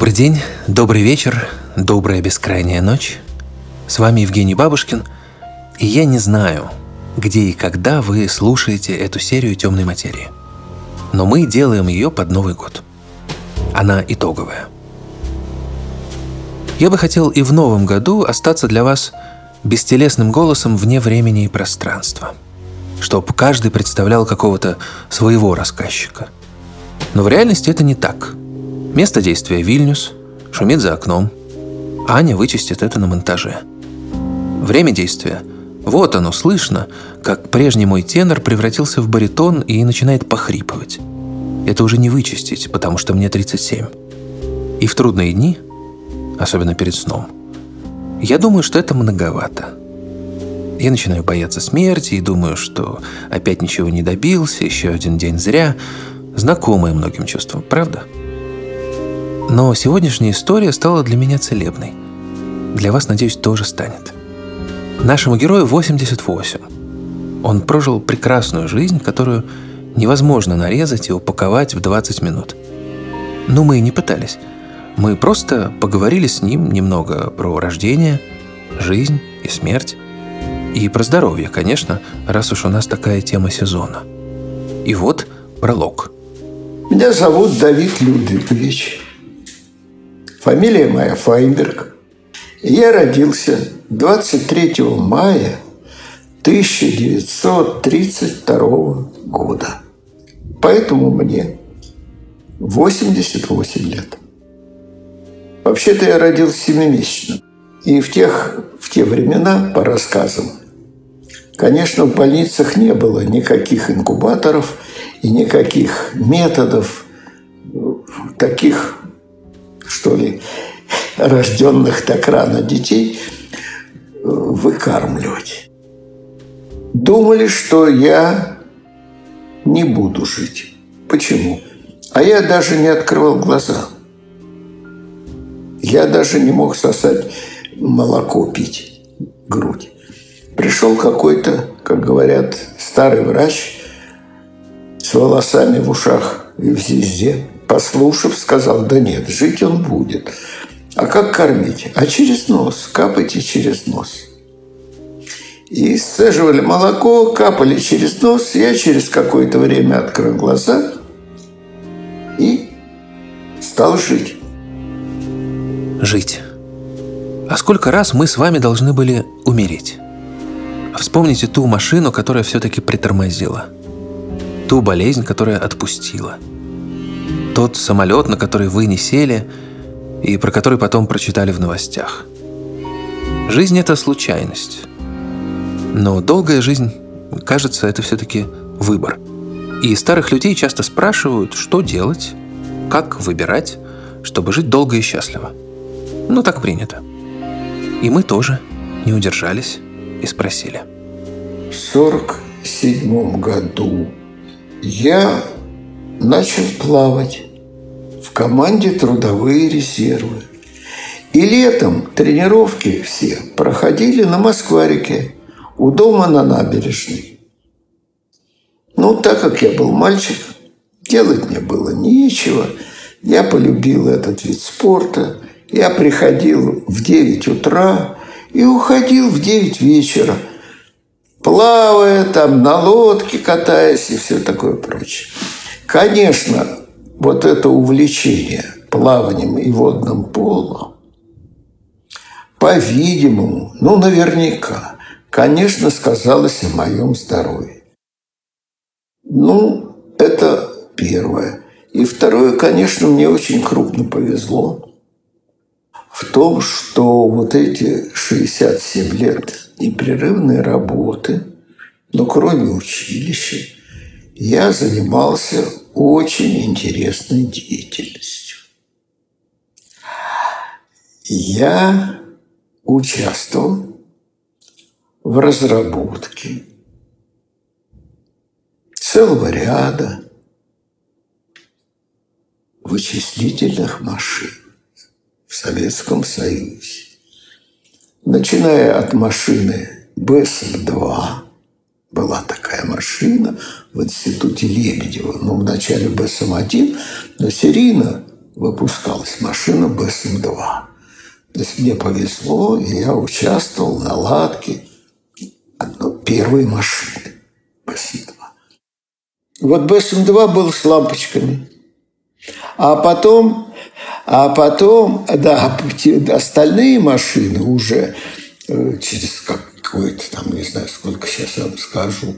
Добрый день, добрый вечер, добрая бескрайняя ночь. С вами Евгений Бабушкин, и я не знаю, где и когда вы слушаете эту серию «Темной материи». Но мы делаем ее под Новый год. Она итоговая. Я бы хотел и в новом году остаться для вас бестелесным голосом вне времени и пространства, чтоб каждый представлял какого-то своего рассказчика. Но в реальности это не так. Место действия – Вильнюс, шумит за окном. Аня вычистит это на монтаже. Время действия – вот оно, слышно, как прежний мой тенор превратился в баритон и начинает похрипывать. Это уже не вычистить, потому что мне 37. И в трудные дни, особенно перед сном, я думаю, что это многовато. Я начинаю бояться смерти и думаю, что опять ничего не добился, еще один день зря. Знакомое многим чувство, правда? Но сегодняшняя история стала для меня целебной. Для вас, надеюсь, тоже станет. Нашему герою 88. Он прожил прекрасную жизнь, которую невозможно нарезать и упаковать в 20 минут. Но мы и не пытались. Мы просто поговорили с ним немного про рождение, жизнь и смерть. И про здоровье, конечно, раз уж у нас такая тема сезона. И вот пролог. Меня зовут Давид Людвигович. Фамилия моя Файнберг. Я родился 23 мая 1932 года. Поэтому мне 88 лет. Вообще-то я родился семимесячным. И в, тех, в те времена, по рассказам, конечно, в больницах не было никаких инкубаторов и никаких методов таких, что ли, рожденных так рано детей выкармливать. Думали, что я не буду жить. Почему? А я даже не открывал глаза. Я даже не мог сосать молоко пить, грудь. Пришел какой-то, как говорят, старый врач с волосами в ушах и в звезде. Послушав, сказал, да нет, жить он будет. А как кормить? А через нос. Капайте через нос. И сцеживали молоко, капали через нос. Я через какое-то время открыл глаза и стал жить. Жить. А сколько раз мы с вами должны были умереть? Вспомните ту машину, которая все-таки притормозила. Ту болезнь, которая отпустила. Тот самолет, на который вы не сели – и про который потом прочитали в новостях. Жизнь – это случайность. Но долгая жизнь, кажется, это все-таки выбор. И старых людей часто спрашивают, что делать, как выбирать, чтобы жить долго и счастливо. Ну, так принято. И мы тоже не удержались и спросили. В сорок седьмом году я начал плавать в команде трудовые резервы. И летом тренировки все проходили на Москварике, у дома на набережной. Ну, так как я был мальчик, делать мне было нечего. Я полюбил этот вид спорта. Я приходил в 9 утра и уходил в 9 вечера, плавая там на лодке, катаясь и все такое прочее. Конечно, вот это увлечение плаванием и водным полом, по-видимому, ну, наверняка, конечно, сказалось о моем здоровье. Ну, это первое. И второе, конечно, мне очень крупно повезло в том, что вот эти 67 лет непрерывной работы, но кроме училища, я занимался очень интересной деятельностью. Я участвовал в разработке целого ряда вычислительных машин в Советском Союзе. Начиная от машины БСМ-2, была такая машина в институте Лебедева, ну, в начале БСМ-1, но серийно выпускалась машина БСМ-2. То есть мне повезло, и я участвовал в наладке первой машины БСМ-2. Вот БСМ-2 был с лампочками. А потом, а потом, да, остальные машины уже э, через какое-то там, не знаю, сколько сейчас вам скажу,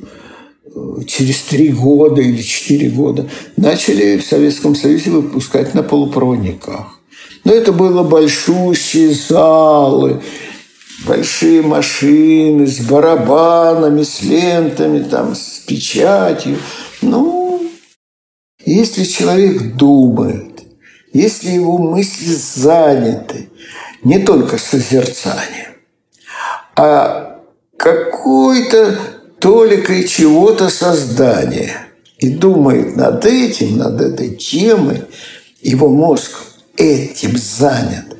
через три года или четыре года начали в Советском Союзе выпускать на полупроводниках. Но это было большущие залы, большие машины с барабанами, с лентами, там, с печатью. Ну, если человек думает, если его мысли заняты не только созерцанием, а какой-то толикой чего-то создания и думает над этим, над этой темой, его мозг этим занят.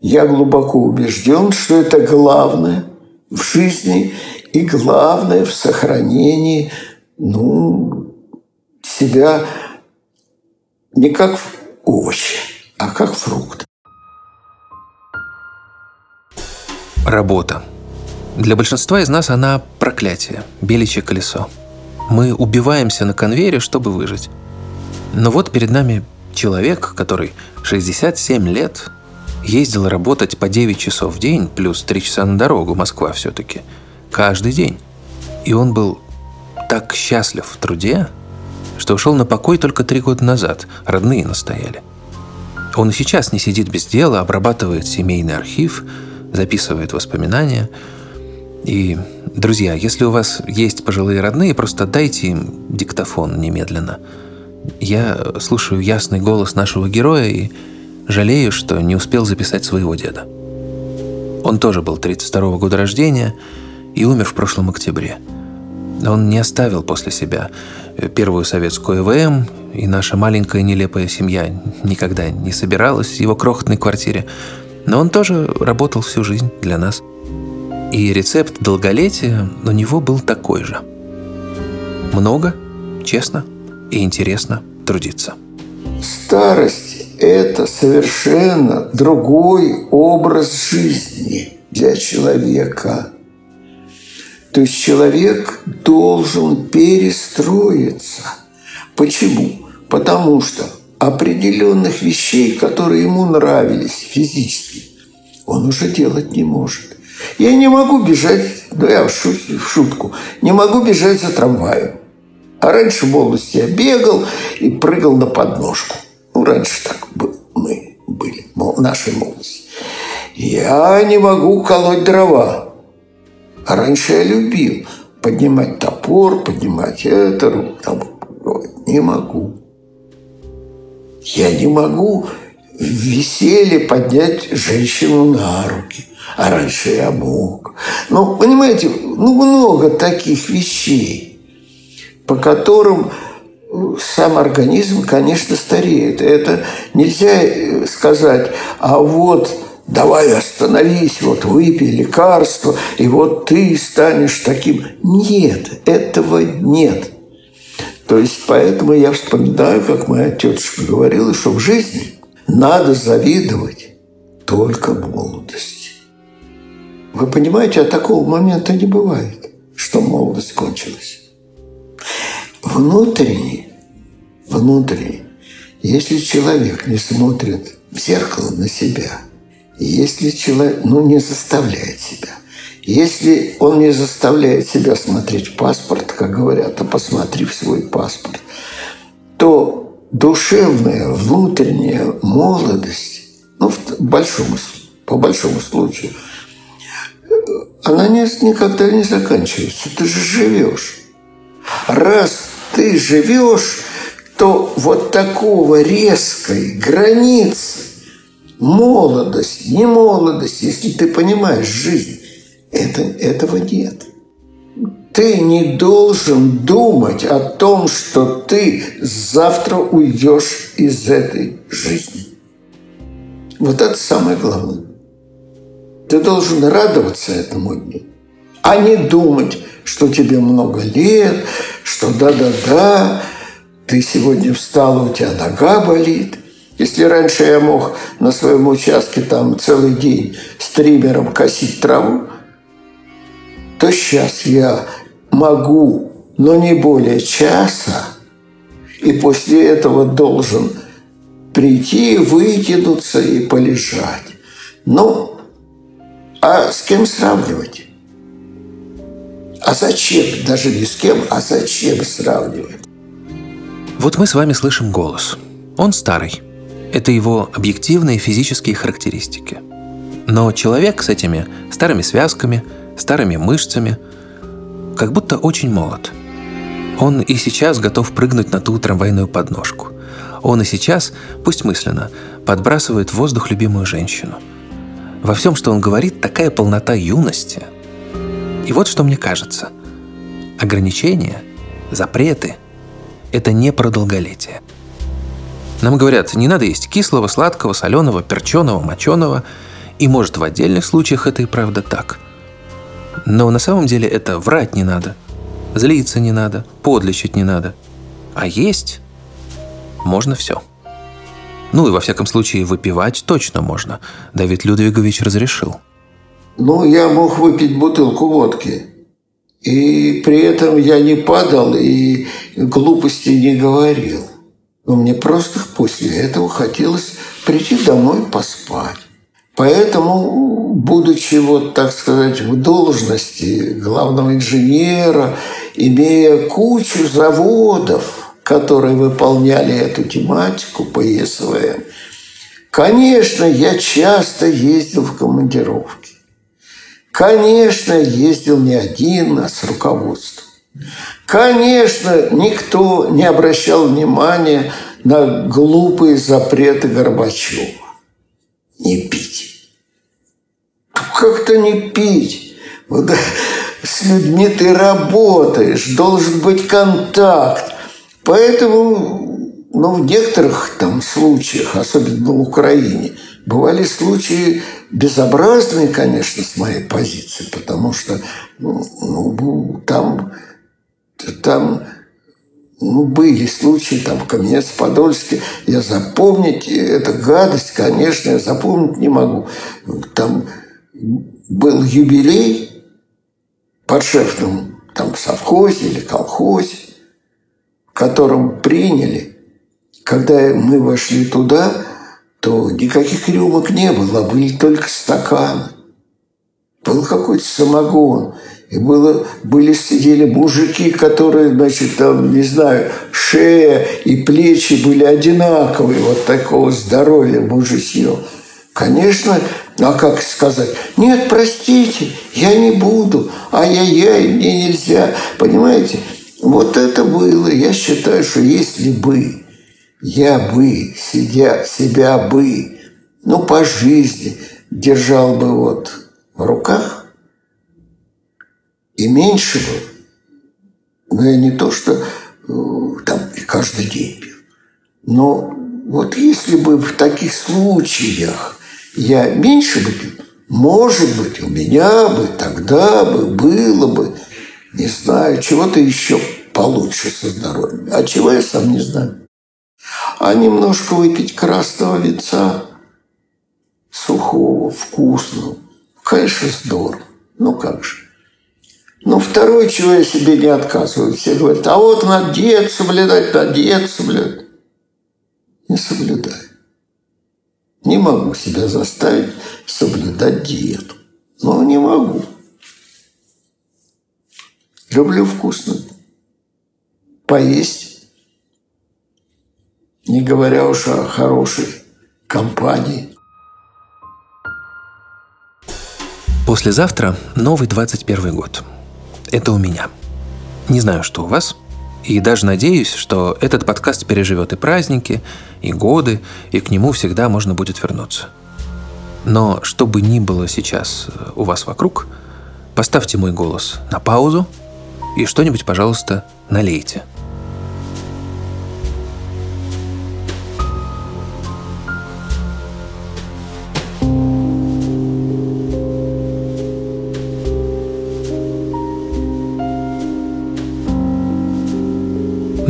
Я глубоко убежден, что это главное в жизни и главное в сохранении ну, себя не как овощи, а как фрукт. Работа. Для большинства из нас она проклятие, беличье колесо. Мы убиваемся на конвейере, чтобы выжить. Но вот перед нами человек, который 67 лет ездил работать по 9 часов в день, плюс 3 часа на дорогу, Москва все-таки, каждый день. И он был так счастлив в труде, что ушел на покой только три года назад, родные настояли. Он и сейчас не сидит без дела, обрабатывает семейный архив, записывает воспоминания. И, друзья, если у вас есть пожилые родные, просто дайте им диктофон немедленно. Я слушаю ясный голос нашего героя и жалею, что не успел записать своего деда. Он тоже был 32 года рождения и умер в прошлом октябре – он не оставил после себя первую советскую ЭВМ, и наша маленькая нелепая семья никогда не собиралась в его крохотной квартире. Но он тоже работал всю жизнь для нас. И рецепт долголетия у него был такой же. Много, честно и интересно трудиться. Старость – это совершенно другой образ жизни для человека – то есть человек должен перестроиться. Почему? Потому что определенных вещей, которые ему нравились физически, он уже делать не может. Я не могу бежать, ну я в, шутку, не могу бежать за трамваем. А раньше в молодости я бегал и прыгал на подножку. Ну, раньше так мы были, в нашей молодости. Я не могу колоть дрова. А раньше я любил поднимать топор, поднимать это, там, не могу. Я не могу в веселье поднять женщину на руки. А раньше я мог. Ну, понимаете, ну, много таких вещей, по которым сам организм, конечно, стареет. Это нельзя сказать, а вот давай остановись, вот выпей лекарство, и вот ты станешь таким. Нет, этого нет. То есть поэтому я вспоминаю, как моя тетушка говорила, что в жизни надо завидовать только молодости. Вы понимаете, а такого момента не бывает, что молодость кончилась. Внутренний, внутренний, если человек не смотрит в зеркало на себя – если человек ну, не заставляет себя, если он не заставляет себя смотреть паспорт, как говорят, а посмотри в свой паспорт, то душевная, внутренняя молодость, ну, в большому, по большому случаю, она не, никогда не заканчивается. Ты же живешь. Раз ты живешь, то вот такого резкой границы молодость, не молодость, если ты понимаешь жизнь, это, этого нет. Ты не должен думать о том, что ты завтра уйдешь из этой жизни. Вот это самое главное. Ты должен радоваться этому дню, а не думать, что тебе много лет, что да-да-да, ты сегодня встала, у тебя нога болит – Если раньше я мог на своем участке там целый день с триммером косить траву, то сейчас я могу, но не более часа, и после этого должен прийти, вытянуться и полежать. Ну, а с кем сравнивать? А зачем? Даже не с кем, а зачем сравнивать? Вот мы с вами слышим голос. Он старый. Это его объективные физические характеристики. Но человек с этими старыми связками, старыми мышцами, как будто очень молод. Он и сейчас готов прыгнуть на ту трамвайную подножку. Он и сейчас, пусть мысленно, подбрасывает в воздух любимую женщину. Во всем, что он говорит, такая полнота юности. И вот что мне кажется. Ограничения, запреты – это не про долголетие. Нам говорят, не надо есть кислого, сладкого, соленого, перченого, моченого. И может в отдельных случаях это и правда так. Но на самом деле это врать не надо. Злиться не надо, подлечить не надо. А есть можно все. Ну и во всяком случае выпивать точно можно. Давид Людвигович разрешил. Ну, я мог выпить бутылку водки. И при этом я не падал и глупости не говорил. Но мне просто после этого хотелось прийти домой поспать. Поэтому, будучи, вот, так сказать, в должности главного инженера, имея кучу заводов, которые выполняли эту тематику по ЕСВМ, конечно, я часто ездил в командировки. Конечно, ездил не один, а с руководством. Конечно, никто не обращал внимания на глупые запреты Горбачева. Не пить. Как-то не пить. Вот, с людьми ты работаешь, должен быть контакт. Поэтому ну, в некоторых там случаях, особенно в Украине, бывали случаи безобразные, конечно, с моей позиции, потому что ну, ну, там, там ну, были случаи, там, в Каменец-Подольске, я запомнить, эту гадость, конечно, я запомнить не могу. Там был юбилей подшефным там совхозе или колхозе, котором приняли, когда мы вошли туда – то никаких рюмок не было, были только стаканы. Был какой-то самогон. И было, были сидели мужики, которые, значит, там, не знаю, шея и плечи были одинаковые, вот такого здоровья мужичье. Конечно, а как сказать? Нет, простите, я не буду. Ай-яй-яй, мне нельзя. Понимаете? Вот это было. Я считаю, что если бы я бы, сидя, себя бы, ну, по жизни держал бы вот в руках и меньше бы. Но я не то, что э, там каждый день пил. Но вот если бы в таких случаях я меньше бы пил, может быть, у меня бы тогда бы было бы, не знаю, чего-то еще получше со здоровьем. А чего я сам не знаю а немножко выпить красного винца, сухого, вкусного. Конечно, здорово. Ну как же. Но второе, чего я себе не отказываю. Все говорят, а вот надо диет соблюдать, надо диет соблюдать. Не соблюдаю. Не могу себя заставить соблюдать диету. Но не могу. Люблю вкусно. Поесть не говоря уж о хорошей компании. Послезавтра новый 21 год. Это у меня. Не знаю, что у вас. И даже надеюсь, что этот подкаст переживет и праздники, и годы, и к нему всегда можно будет вернуться. Но что бы ни было сейчас э, у вас вокруг, поставьте мой голос на паузу и что-нибудь, пожалуйста, налейте –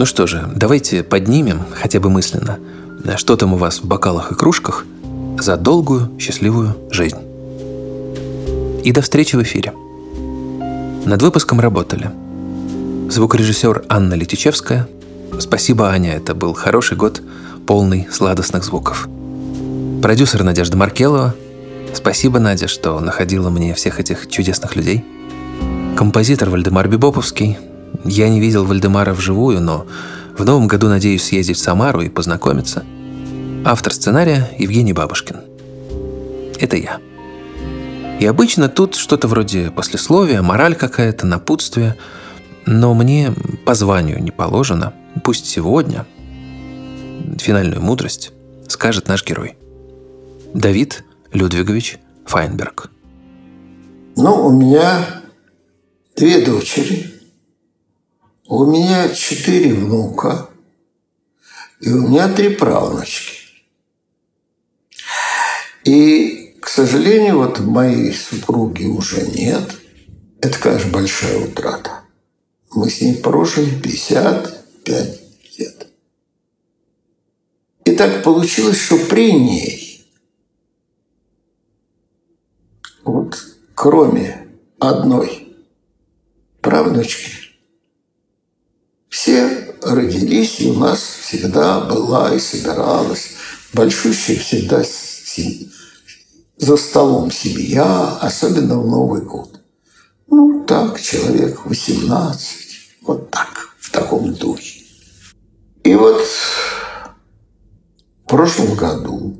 Ну что же, давайте поднимем, хотя бы мысленно, что там у вас в бокалах и кружках, за долгую, счастливую жизнь. И до встречи в эфире. Над выпуском работали звукорежиссер Анна Летичевская. Спасибо, Аня, это был хороший год, полный сладостных звуков. Продюсер Надежда Маркелова. Спасибо, Надя, что находила мне всех этих чудесных людей. Композитор Вальдемар Бибоповский. Я не видел Вальдемара вживую, но в новом году надеюсь съездить в Самару и познакомиться. Автор сценария Евгений Бабушкин. Это я. И обычно тут что-то вроде послесловия, мораль какая-то, напутствие. Но мне по званию не положено. Пусть сегодня финальную мудрость скажет наш герой. Давид Людвигович Файнберг. Ну, у меня две дочери, у меня четыре внука, и у меня три правнучки. И, к сожалению, вот моей супруги уже нет. Это, конечно, большая утрата. Мы с ней прожили 55 лет. И так получилось, что при ней, вот кроме одной правнучки, все родились, и у нас всегда была и собиралась большущая всегда за столом семья, особенно в Новый год. Ну, так, человек 18, вот так, в таком духе. И вот в прошлом году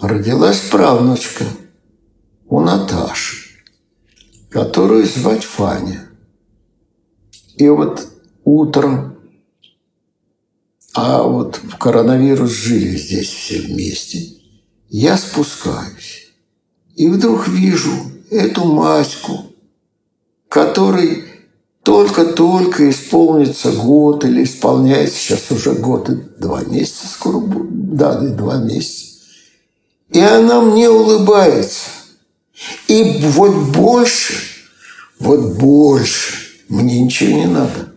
родилась правнучка у Наташи, которую звать Фаня. И вот утром, а вот в коронавирус жили здесь все вместе, я спускаюсь. И вдруг вижу эту Маську, которой только-только исполнится год или исполняется сейчас уже год и два месяца скоро будет, да, и два месяца. И она мне улыбается. И вот больше, вот больше мне ничего не надо.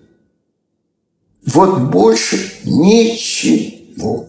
Вот больше ничего.